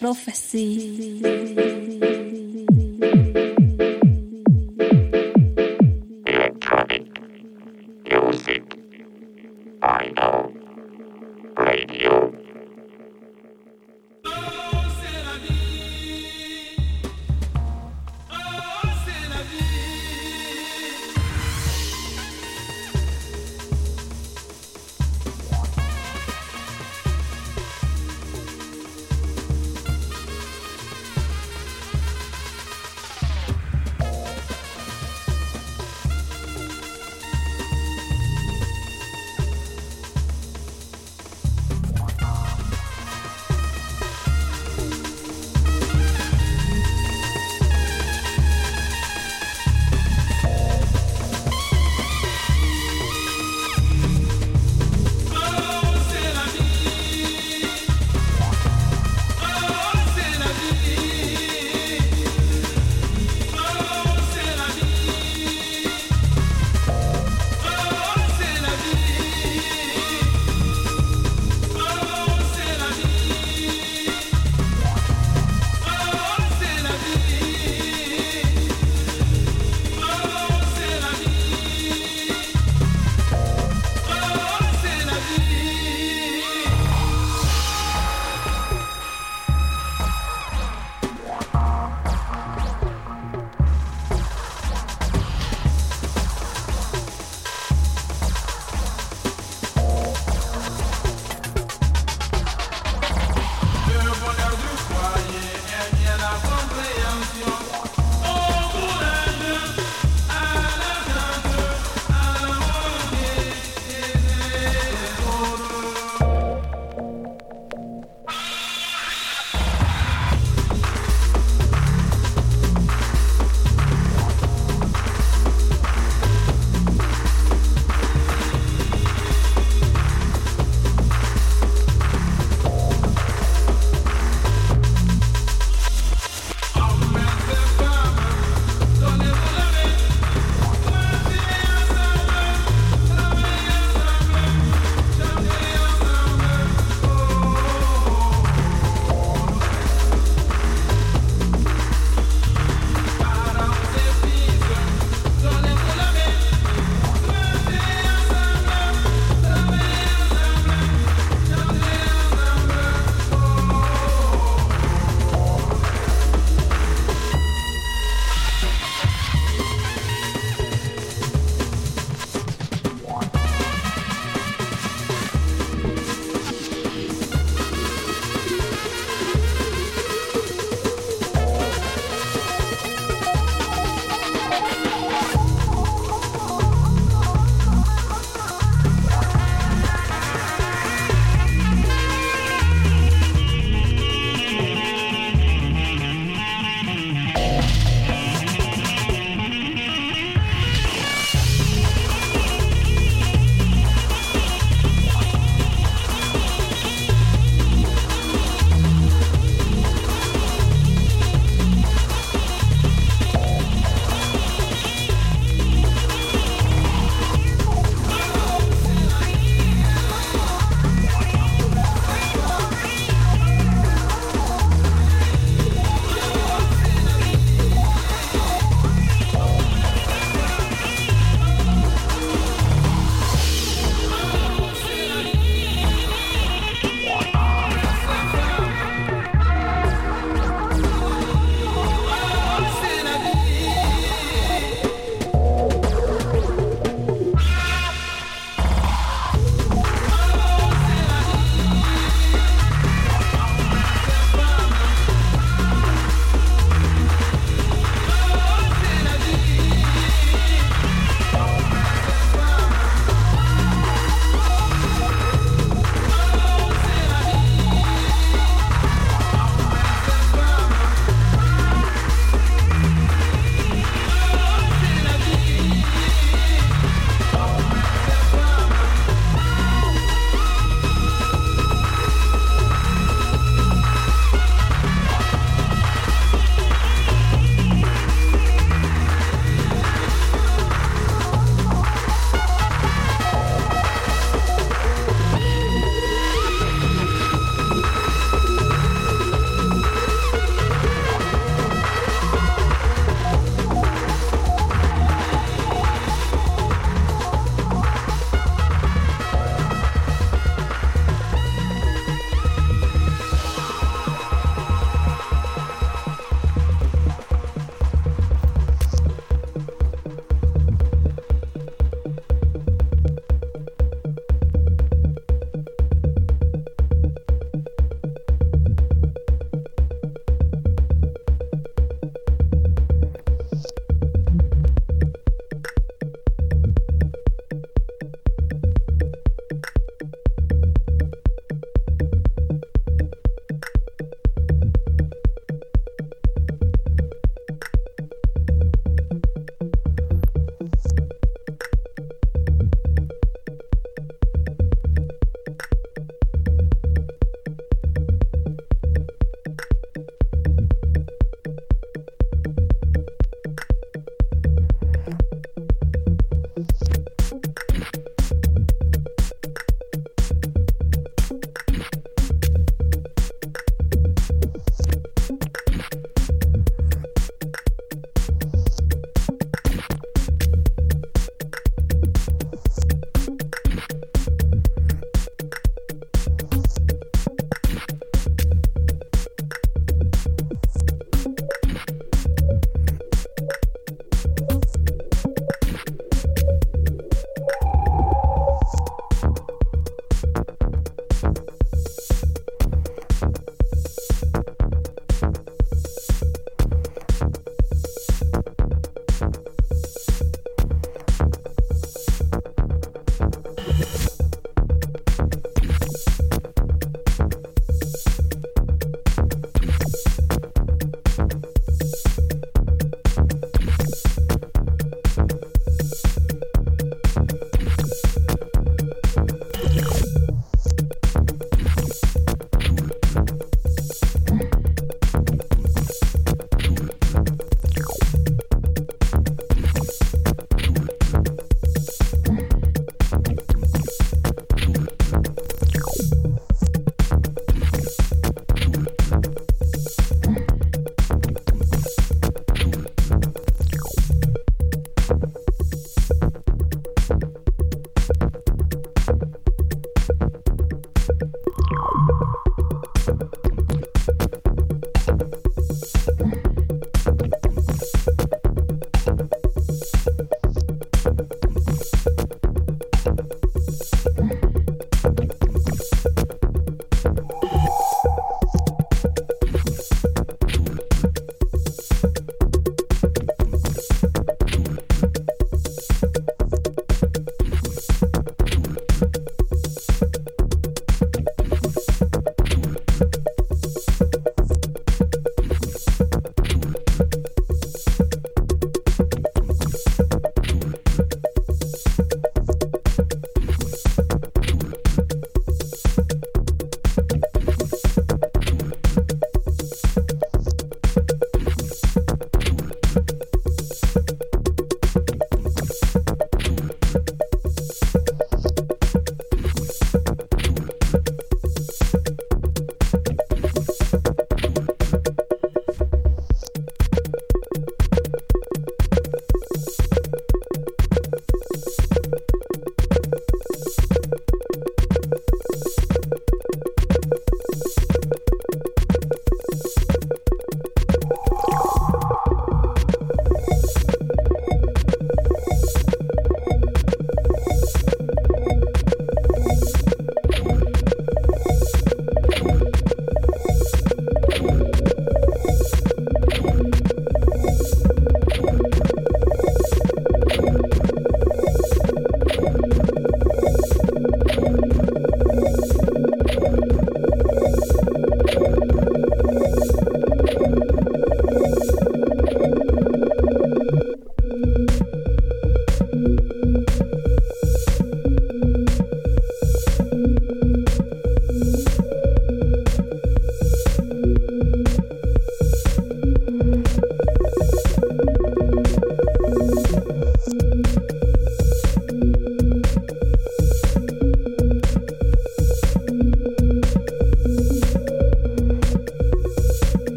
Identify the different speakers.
Speaker 1: prophecy.